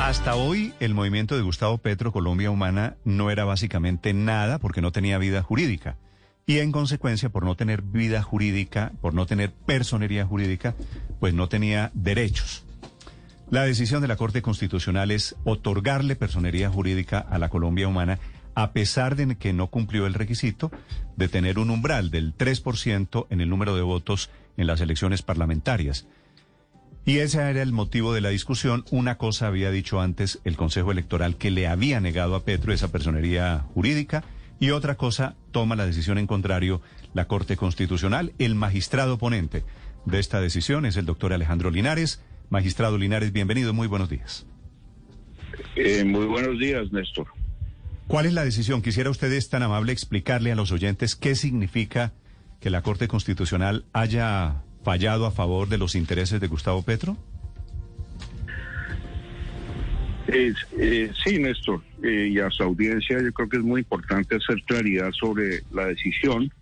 Hasta hoy, el movimiento de Gustavo Petro, Colombia Humana, no era básicamente nada porque no tenía vida jurídica. Y en consecuencia, por no tener vida jurídica, por no tener personería jurídica, pues no tenía derechos. La decisión de la Corte Constitucional es otorgarle personería jurídica a la Colombia Humana a pesar de que no cumplió el requisito de tener un umbral del 3% en el número de votos en las elecciones parlamentarias. Y ese era el motivo de la discusión. Una cosa había dicho antes el Consejo Electoral que le había negado a Petro esa personería jurídica y otra cosa toma la decisión en contrario la Corte Constitucional. El magistrado ponente de esta decisión es el doctor Alejandro Linares. Magistrado Linares, bienvenido, muy buenos días. Eh, muy buenos días, Néstor. ¿Cuál es la decisión? Quisiera usted es tan amable explicarle a los oyentes qué significa que la Corte Constitucional haya fallado a favor de los intereses de Gustavo Petro? Eh, sí, Néstor, eh, y a su audiencia yo creo que es muy importante hacer claridad sobre la decisión.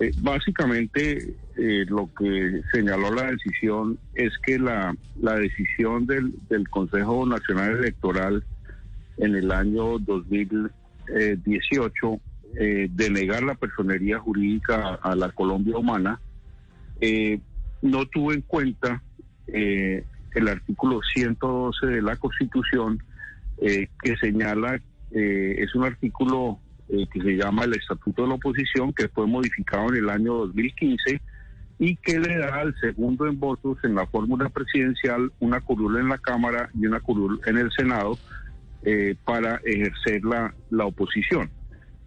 Eh, básicamente eh, lo que señaló la decisión es que la, la decisión del, del Consejo Nacional Electoral en el año 2018 eh, de negar la personería jurídica a, la Colombia humana no tuvo en cuenta eh, el artículo 112 de la Constitución eh, que señala, eh, es un artículo eh, que se llama el Estatuto de la Oposición, que fue modificado en el año 2015 y que le da al segundo en votos en la fórmula presidencial una curul en la Cámara y una curul en el Senado eh, para ejercer la, la oposición.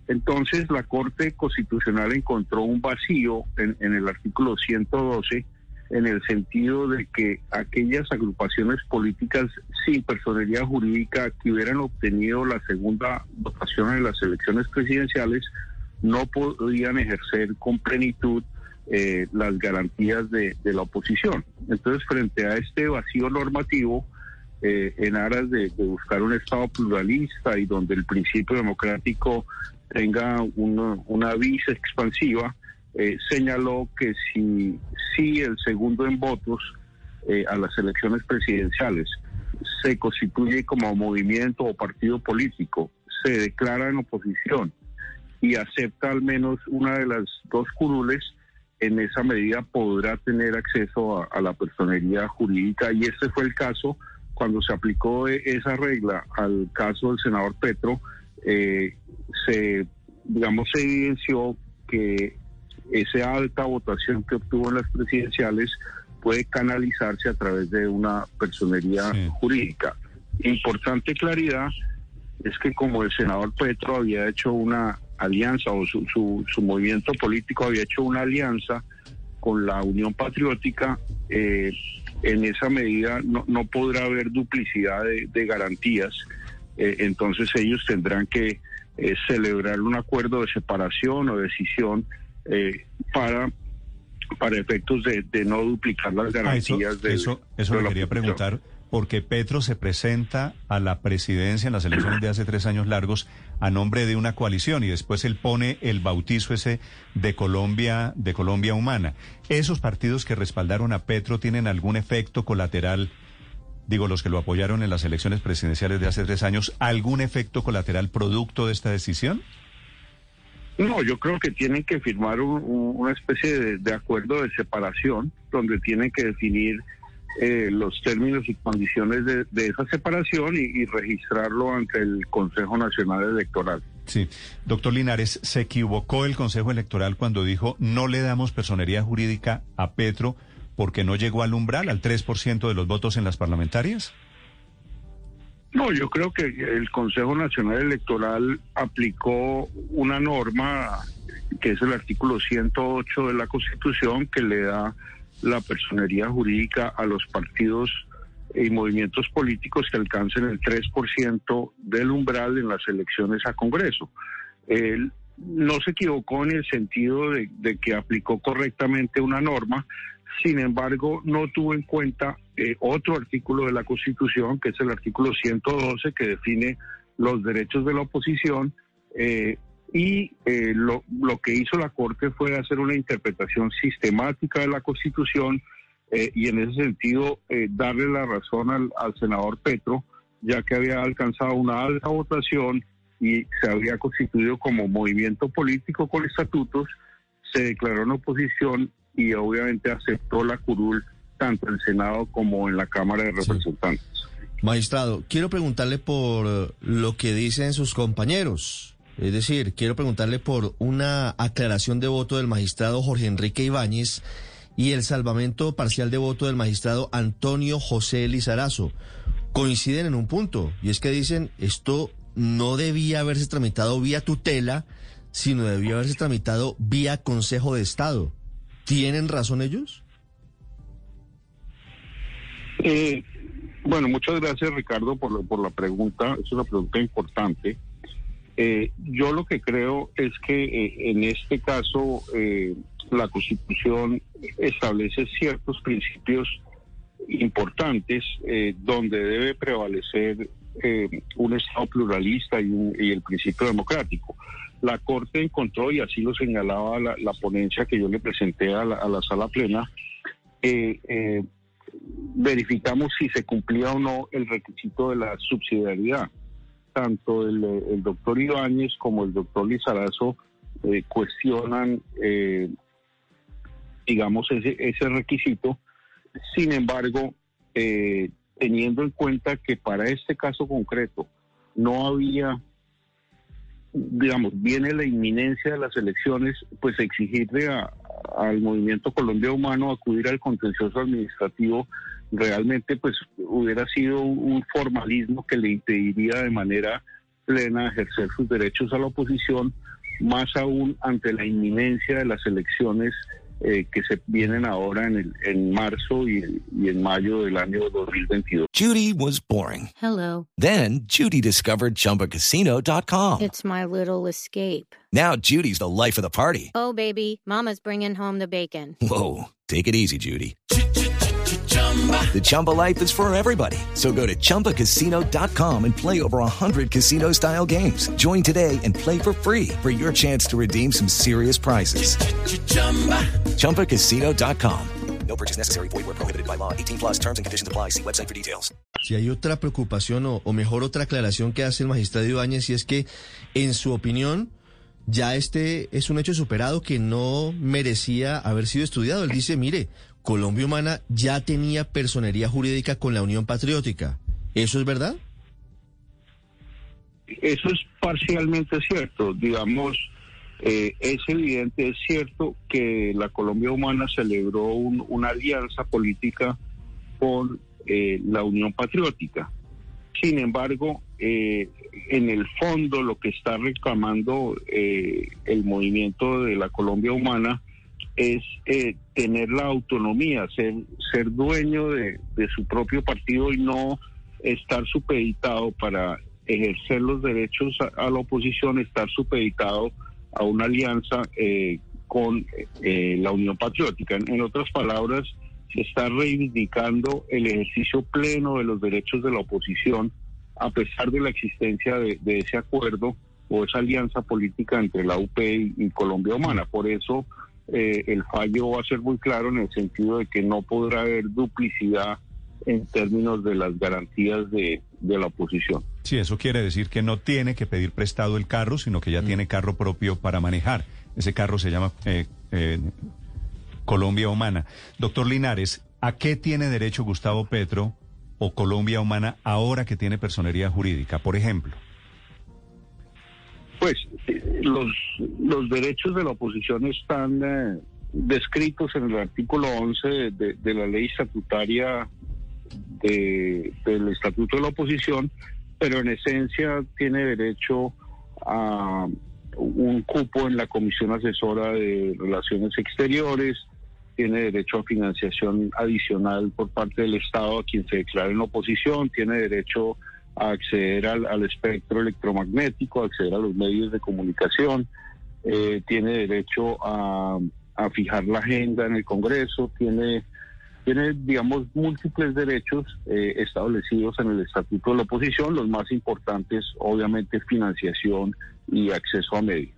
Entonces la Corte Constitucional encontró un vacío en, en el artículo 112 en el sentido de que aquellas agrupaciones políticas sin personería jurídica que hubieran obtenido la segunda votación en las elecciones presidenciales no podían ejercer con plenitud eh, las garantías de, la oposición. Entonces, frente a este vacío normativo, eh, en aras de, buscar un Estado pluralista y donde el principio democrático tenga una visa expansiva, eh, señaló que si, si el segundo en votos eh, a las elecciones presidenciales se constituye como movimiento o partido político, se declara en oposición y acepta al menos una de las dos curules, en esa medida podrá tener acceso a, la personería jurídica. Y este fue el caso cuando se aplicó esa regla al caso del senador Petro, eh, se, digamos, se evidenció que esa alta votación que obtuvo en las presidenciales puede canalizarse a través de una personería sí. jurídica. Importante claridad es que como el senador Petro había hecho una alianza o su, su, su movimiento político había hecho una alianza con la Unión Patriótica, eh, en esa medida no, no, podrá haber duplicidad de, de garantías, eh, entonces ellos tendrán que eh, celebrar un acuerdo de separación o decisión eh, para para efectos de, de, no duplicar las garantías ah, eso, de eso, eso de le quería preguntar porque Petro se presenta a la presidencia en las elecciones de hace tres años largos a nombre de una coalición y después él pone el bautizo ese de Colombia, de Colombia Humana. ¿Esos partidos que respaldaron a Petro tienen algún efecto colateral, digo los que lo apoyaron en las elecciones presidenciales de hace tres años, algún efecto colateral producto de esta decisión? No, yo creo que tienen que firmar un, un, una especie de, acuerdo de separación donde tienen que definir eh, los términos y condiciones de, esa separación y, y, registrarlo ante el Consejo Nacional Electoral. Sí, doctor Linares, ¿se equivocó el Consejo Electoral cuando dijo no le damos personería jurídica a Petro porque no llegó al umbral, al 3% de los votos en las parlamentarias? No, yo creo que el Consejo Nacional Electoral aplicó una norma que es el artículo 108 de la Constitución que le da la personería jurídica a los partidos y movimientos políticos que alcancen el 3% del umbral en las elecciones a Congreso. Él no se equivocó en el sentido de, de que aplicó correctamente una norma, sin embargo, no tuvo en cuenta eh, otro artículo de la Constitución, que es el artículo 112, que define los derechos de la oposición, eh, y eh, lo, lo, que hizo la Corte fue hacer una interpretación sistemática de la Constitución y en ese sentido darle la razón al, al senador Petro, ya que había alcanzado una alta votación y se había constituido como movimiento político con estatutos, se declaró en oposición y obviamente aceptó la curul tanto en el Senado como en la Cámara de Representantes. Magistrado, quiero preguntarle por lo que dicen sus compañeros. Es decir, quiero preguntarle por una aclaración de voto del magistrado Jorge Enrique Ibáñez y el salvamento parcial de voto del magistrado Antonio José Lizarazo. Coinciden en un punto, y es que dicen esto no debía haberse tramitado vía tutela, sino debía haberse tramitado vía Consejo de Estado. ¿Tienen razón ellos? Eh, bueno, muchas gracias Ricardo por, la pregunta. Es una pregunta importante. Eh, yo lo que creo es que eh, en este caso eh, la Constitución establece ciertos principios importantes donde debe prevalecer un Estado pluralista y, el principio democrático. La Corte encontró, y así lo señalaba la, ponencia que yo le presenté a la, sala plena, eh, verificamos si se cumplía o no el requisito de la subsidiariedad. Tanto el, doctor Ibáñez como el doctor Lizarazo eh, cuestionan, eh, digamos, ese, ese requisito. Sin embargo, eh, teniendo en cuenta que para este caso concreto no había, digamos, viene la inminencia de las elecciones, pues exigirle a, al movimiento Colombia Humano acudir al contencioso administrativo realmente pues hubiera sido un formalismo que le impediría de manera plena ejercer sus derechos a la oposición, más aún ante la inminencia de las elecciones eh, que se vienen ahora en, el, en marzo y, y en mayo del año 2022. Judy was boring. Hello. Then Judy discovered chumbacasino.com. It's my little escape. Now Judy's the life of the party. Oh, baby, mama's bringing home the bacon. Whoa, take it easy, Judy. The Chumba life is for everybody. So go to ChumbaCasino.com and play over 100 casino style games. Join today and play for free for your chance to redeem some serious prizes. ChumbaCasino.com. No purchase necessary. Void where prohibited by law. 18 plus terms and conditions apply. See website for details. Si hay otra preocupación o, o mejor otra aclaración que hace el magistrado Ibáñez y es que, en su opinión, ya este es un hecho superado que no merecía haber sido estudiado. Él dice, mire, Colombia Humana ya tenía personería jurídica con la Unión Patriótica. ¿Eso es verdad? Eso es parcialmente cierto. Digamos, eh, es evidente, es cierto que la Colombia Humana celebró un, una alianza política con eh, la Unión Patriótica. Sin embargo, eh, en el fondo lo que está reclamando eh, el movimiento de la Colombia Humana es eh, tener la autonomía, ser, ser dueño de, de, su propio partido y no estar supeditado para ejercer los derechos a, la oposición, estar supeditado a una alianza eh, con eh, la Unión Patriótica. En, otras palabras, se está reivindicando el ejercicio pleno de los derechos de la oposición a pesar de la existencia de, ese acuerdo o esa alianza política entre la UP y Colombia Humana. Por eso eh, el fallo va a ser muy claro en el sentido de que no podrá haber duplicidad en términos de las garantías de, de, la oposición. Sí, eso quiere decir que no tiene que pedir prestado el carro, sino que ya mm. tiene carro propio para manejar. Ese carro se llama eh, eh, Colombia Humana. Doctor Linares, ¿a qué tiene derecho Gustavo Petro o Colombia Humana ahora que tiene personería jurídica, por ejemplo? Pues los, los derechos de la oposición están eh, descritos en el artículo 11 de, de, de la ley estatutaria de, del Estatuto de la Oposición, pero en esencia tiene derecho a un cupo en la Comisión Asesora de Relaciones Exteriores, tiene derecho a financiación adicional por parte del Estado a quien se declare en oposición, tiene derecho a acceder al, al espectro electromagnético, a acceder a los medios de comunicación, eh, tiene derecho a, a fijar la agenda en el Congreso, tiene tiene, digamos, múltiples derechos eh, establecidos en el Estatuto de la Oposición, los más importantes, obviamente, financiación y acceso a medios.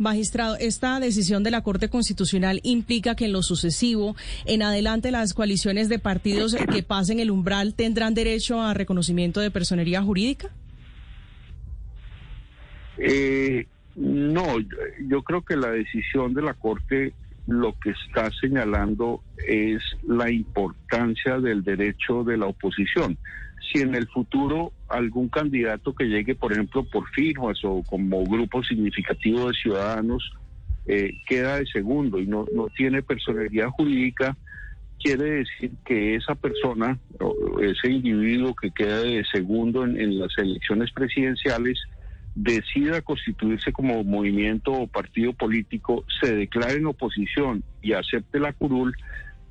Magistrado, esta decisión de la Corte Constitucional implica que en lo sucesivo, en adelante, las coaliciones de partidos que pasen el umbral tendrán derecho a reconocimiento de personería jurídica. Eh, no, yo creo que la decisión de la Corte lo que está señalando es la importancia del derecho de la oposición. Si en el futuro algún candidato que llegue, por ejemplo, por firmas o como grupo significativo de ciudadanos, eh, queda de segundo y no, no tiene personalidad jurídica, quiere decir que esa persona, o ese individuo que queda de segundo en las elecciones presidenciales, decida constituirse como movimiento o partido político, se declare en oposición y acepte la curul,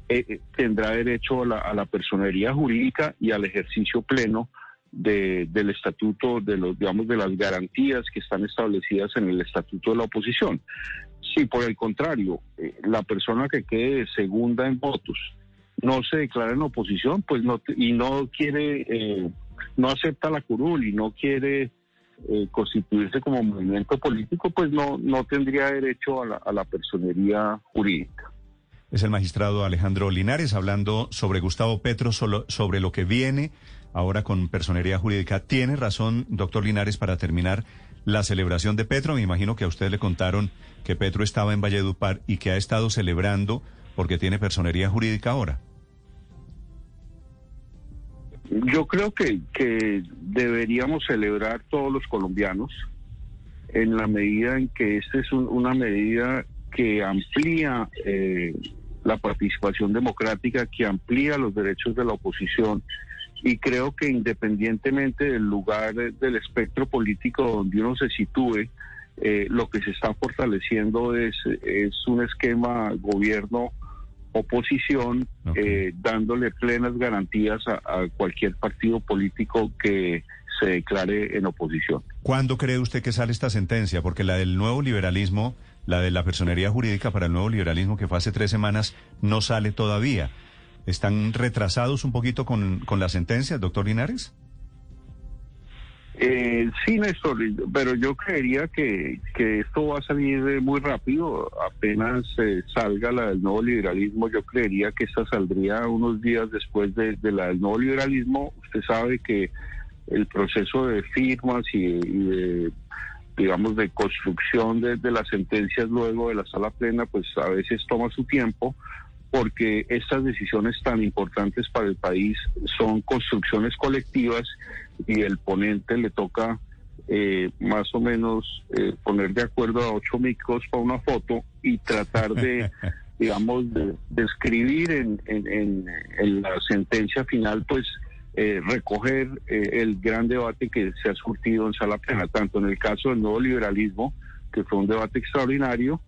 eh, eh, tendrá derecho a la, personería jurídica y al ejercicio pleno de, del estatuto, de los, digamos, de las garantías que están establecidas en el estatuto de la oposición. Si por el contrario, eh, la persona que quede segunda en votos no se declara en oposición, pues no y no quiere, eh, no acepta la curul y no quiere eh, constituirse como movimiento político, pues no, no tendría derecho a la, a la personería jurídica. Es el magistrado Alejandro Linares hablando sobre Gustavo Petro, solo, sobre lo que viene ahora con personería jurídica. Tiene razón, doctor Linares, para terminar la celebración de Petro. Me imagino que a usted le contaron que Petro estaba en Valledupar y que ha estado celebrando porque tiene personería jurídica ahora. Yo creo que, que deberíamos celebrar todos los colombianos en la medida en que esta es una medida que amplía eh, la participación democrática, que amplía los derechos de la oposición. Y creo que independientemente del lugar del espectro político donde uno se sitúe, eh, lo que se está fortaleciendo es, es un esquema gobierno oposición, eh, dándole plenas garantías a, cualquier partido político que se declare en oposición. ¿Cuándo cree usted que sale esta sentencia? Porque la del nuevo liberalismo, la de la personería jurídica para el nuevo liberalismo que fue hace tres semanas, no sale todavía. ¿Están retrasados un poquito con, con la sentencia, doctor Linares? Eh, sí, Néstor, pero yo creería que, que esto va a salir muy rápido. Apenas eh, salga la del nuevo liberalismo, yo creería que esta saldría unos días después de, la del nuevo liberalismo. Usted sabe que el proceso de firmas y, de, digamos, de construcción de, de las sentencias luego de la sala plena, pues a veces toma su tiempo porque estas decisiones tan importantes para el país son construcciones colectivas y el ponente le toca eh, más o menos eh, poner de acuerdo a ocho micros para una foto y tratar de, digamos, de, escribir en, en, en, la sentencia final, pues eh, recoger el gran debate que se ha surtido en sala plena, tanto en el caso del nuevo liberalismo, que fue un debate extraordinario,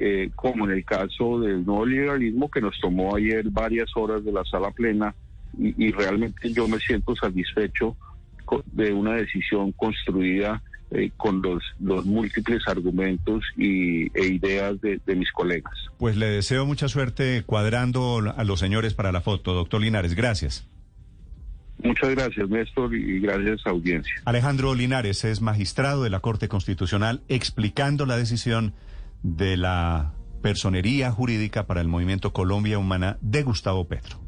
eh, como en el caso del nuevo liberalismo que nos tomó ayer varias horas de la sala plena y, realmente yo me siento satisfecho de una decisión construida eh, con los, los múltiples argumentos y, e ideas de, de, mis colegas. Pues le deseo mucha suerte cuadrando a los señores para la foto, doctor Linares. Gracias. Muchas gracias, Néstor, y gracias, audiencia. Alejandro Linares es magistrado de la Corte Constitucional explicando la decisión de la personería jurídica para el movimiento Colombia Humana de Gustavo Petro.